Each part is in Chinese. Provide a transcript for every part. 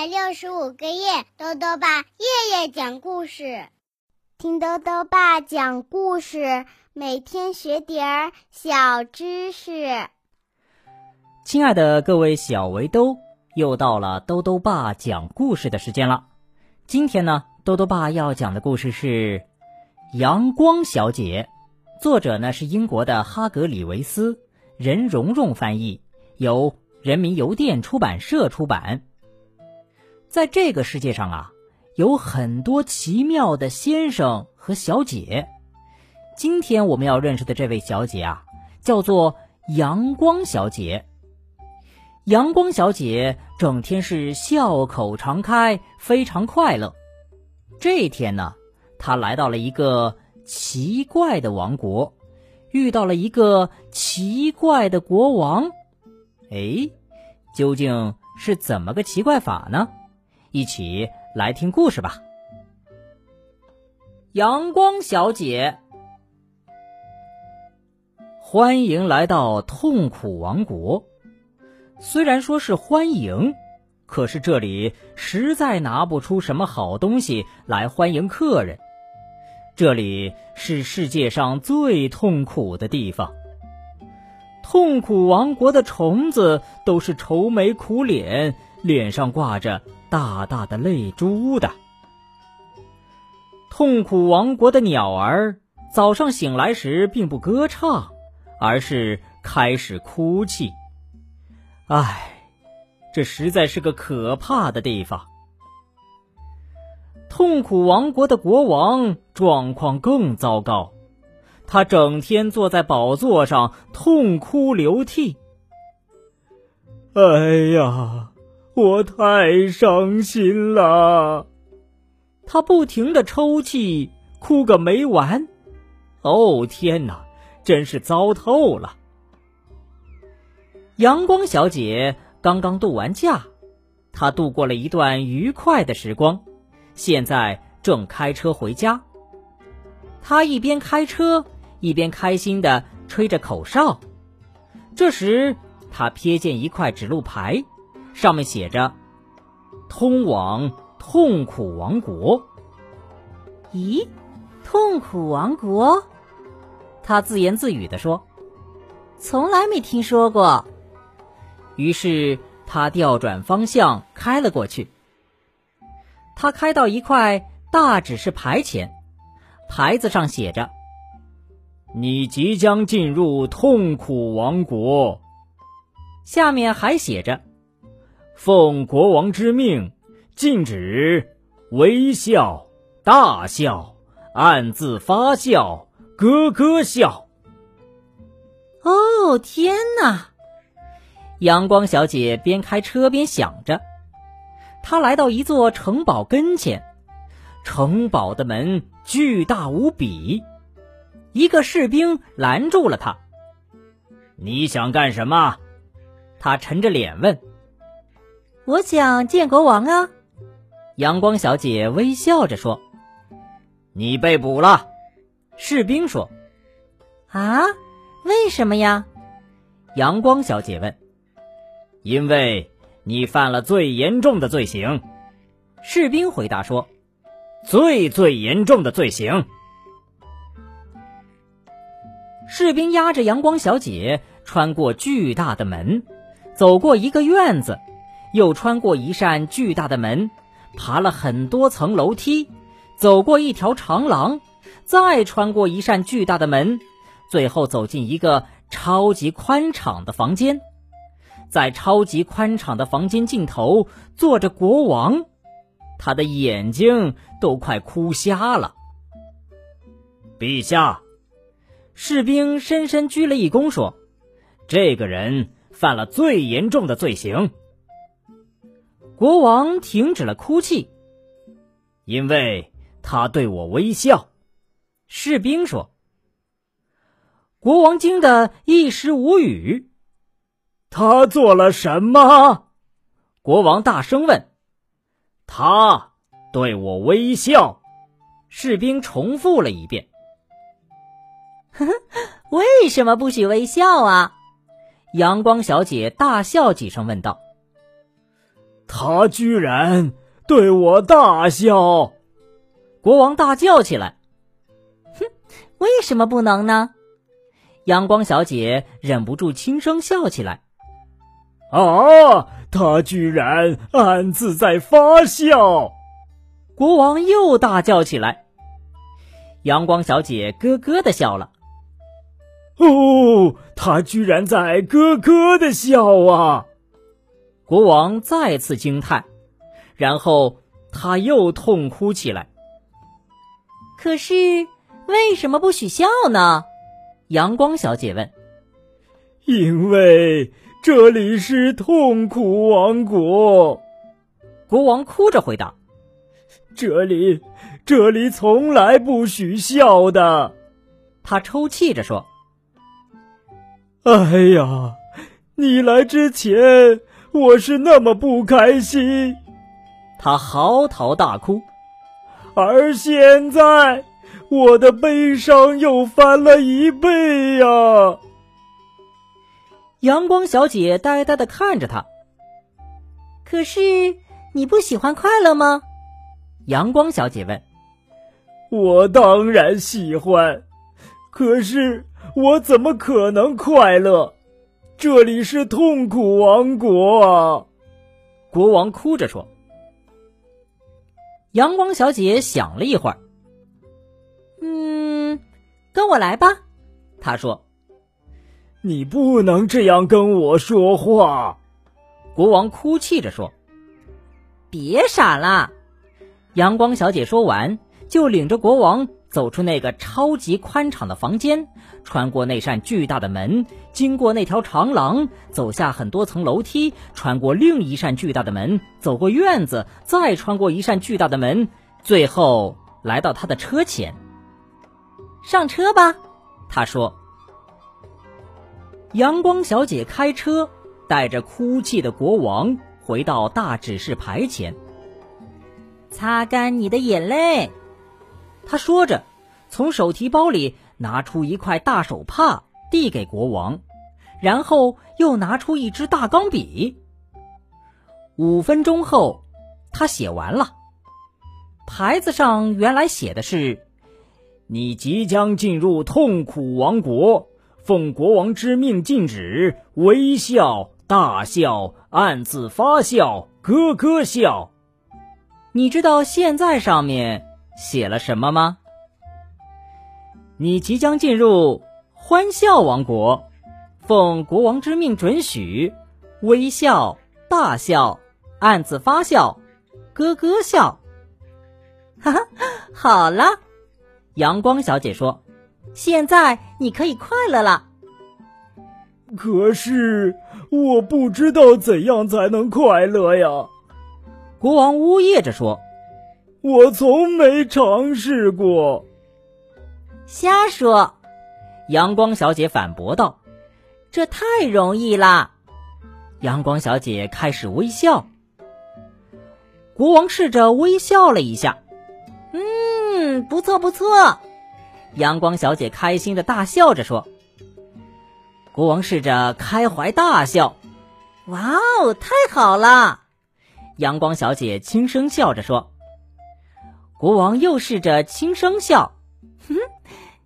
百六十五个夜，豆豆爸夜夜讲故事，听豆豆爸讲故事，每天学点儿小知识。亲爱的各位小围兜，又到了豆豆爸讲故事的时间了。今天呢，豆豆爸要讲的故事是《阳光小姐》，作者呢是英国的哈格里维斯，任蓉蓉翻译，由人民邮电出版社出版。在这个世界上啊，有很多奇妙的先生和小姐。今天我们要认识的这位小姐啊，叫做阳光小姐。阳光小姐整天是笑口常开，非常快乐。这天呢，她来到了一个奇怪的王国，遇到了一个奇怪的国王。哎，究竟是怎么个奇怪法呢？一起来听故事吧。阳光小姐，欢迎来到痛苦王国。虽然说是欢迎，可是这里实在拿不出什么好东西来欢迎客人。这里是世界上最痛苦的地方。痛苦王国的虫子都是愁眉苦脸，脸上挂着。大大的泪珠的，痛苦王国的鸟儿早上醒来时并不歌唱，而是开始哭泣。唉，这实在是个可怕的地方。痛苦王国的国王状况更糟糕，他整天坐在宝座上痛哭流涕。哎呀！我太伤心了，他不停的抽泣，哭个没完。哦天哪，真是糟透了！阳光小姐刚刚度完假，她度过了一段愉快的时光，现在正开车回家。她一边开车，一边开心的吹着口哨。这时，她瞥见一块指路牌。上面写着“通往痛苦王国”。咦，痛苦王国？他自言自语地说：“从来没听说过。”于是他调转方向开了过去。他开到一块大指示牌前，牌子上写着：“你即将进入痛苦王国。”下面还写着。奉国王之命，禁止微笑、大笑、暗自发笑、咯咯笑。哦，天哪！阳光小姐边开车边想着。她来到一座城堡跟前，城堡的门巨大无比。一个士兵拦住了她。你想干什么？他沉着脸问。我想见国王啊！阳光小姐微笑着说：“你被捕了。”士兵说：“啊，为什么呀？”阳光小姐问。“因为你犯了最严重的罪行。”士兵回答说：“最最严重的罪行。”士兵押着阳光小姐穿过巨大的门，走过一个院子。又穿过一扇巨大的门，爬了很多层楼梯，走过一条长廊，再穿过一扇巨大的门，最后走进一个超级宽敞的房间。在超级宽敞的房间尽头坐着国王，他的眼睛都快哭瞎了。陛下，士兵深深鞠了一躬，说：“这个人犯了最严重的罪行。”国王停止了哭泣，因为他对我微笑。士兵说：“国王惊得一时无语。”他做了什么？国王大声问。“他对我微笑。”士兵重复了一遍。“，为什么不许微笑啊？”阳光小姐大笑几声问道。他居然对我大笑！国王大叫起来：“哼，为什么不能呢？”阳光小姐忍不住轻声笑起来：“啊，他居然暗自在发笑！”国王又大叫起来。阳光小姐咯咯的笑了。哦，他居然在咯咯的笑啊！国王再次惊叹，然后他又痛哭起来。可是为什么不许笑呢？阳光小姐问。因为这里是痛苦王国。国王哭着回答。这里，这里从来不许笑的。他抽泣着说。哎呀，你来之前我是那么不开心，他嚎啕大哭，而现在我的悲伤又翻了一倍呀！阳光小姐呆呆的看着他。可是你不喜欢快乐吗？阳光小姐问。我当然喜欢，可是。我怎么可能快乐？这里是痛苦王国啊！国王哭着说。阳光小姐想了一会儿，嗯，跟我来吧。她说：“你不能这样跟我说话。”国王哭泣着说：“别傻了。”阳光小姐说完，就领着国王。走出那个超级宽敞的房间，穿过那扇巨大的门，经过那条长廊，走下很多层楼梯，穿过另一扇巨大的门，走过院子，再穿过一扇巨大的门，最后来到他的车前。上车吧，他说。阳光小姐开车，带着哭泣的国王回到大指示牌前，擦干你的眼泪。他说着，从手提包里拿出一块大手帕，递给国王，然后又拿出一支大钢笔。五分钟后，他写完了。牌子上原来写的是：“你即将进入痛苦王国，奉国王之命禁止微笑、大笑、暗自发笑、咯咯笑。”你知道现在上面？写了什么吗？你即将进入欢笑王国，奉国王之命准许微笑、大笑、暗自发笑、咯咯笑。哈哈，好了，阳光小姐说：“现在你可以快乐了。”可是我不知道怎样才能快乐呀！国王呜咽着说。我从没尝试过。瞎说！阳光小姐反驳道：“这太容易了。”阳光小姐开始微笑。国王试着微笑了一下，嗯，不错不错。阳光小姐开心的大笑着说：“国王试着开怀大笑，哇哦，太好了！”阳光小姐轻声笑着说。国王又试着轻声笑，哼，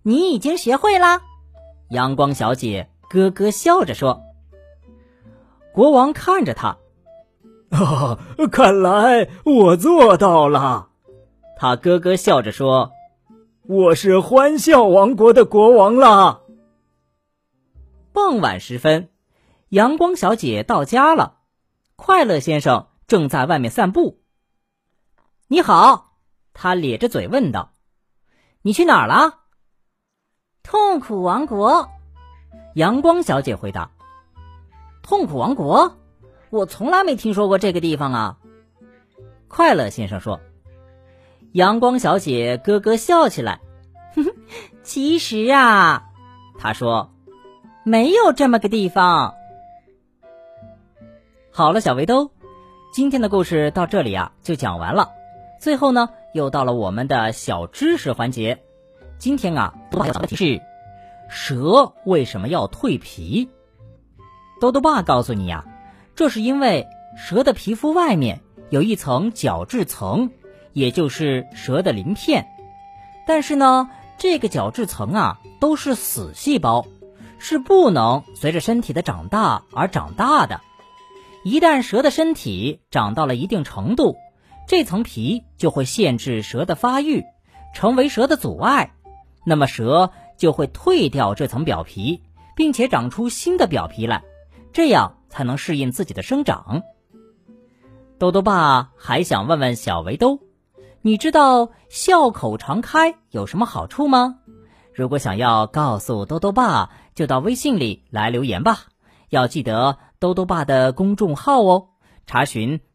你已经学会啦。阳光小姐咯咯笑着说。国王看着他，啊，看来我做到了。他咯咯笑着说：“我是欢笑王国的国王啦。”傍晚时分，阳光小姐到家了，快乐先生正在外面散步。你好。他咧着嘴问道：“你去哪儿了？”“痛苦王国。”阳光小姐回答。“痛苦王国？我从来没听说过这个地方啊。”快乐先生说。阳光小姐咯咯笑起来：“哼哼，其实啊，他说，没有这么个地方。”好了，小围兜，今天的故事到这里啊就讲完了。最后呢？又到了我们的小知识环节，今天啊，豆爸要讲的题是：蛇为什么要蜕皮？豆豆爸告诉你呀，这是因为蛇的皮肤外面有一层角质层，也就是蛇的鳞片。但是呢，这个角质层啊都是死细胞，是不能随着身体的长大而长大的。一旦蛇的身体长到了一定程度，这层皮就会限制蛇的发育，成为蛇的阻碍。那么蛇就会退掉这层表皮，并且长出新的表皮来，这样才能适应自己的生长。豆豆爸还想问问小围兜，你知道笑口常开有什么好处吗？如果想要告诉豆豆爸，就到微信里来留言吧。要记得豆豆爸的公众号哦，查询“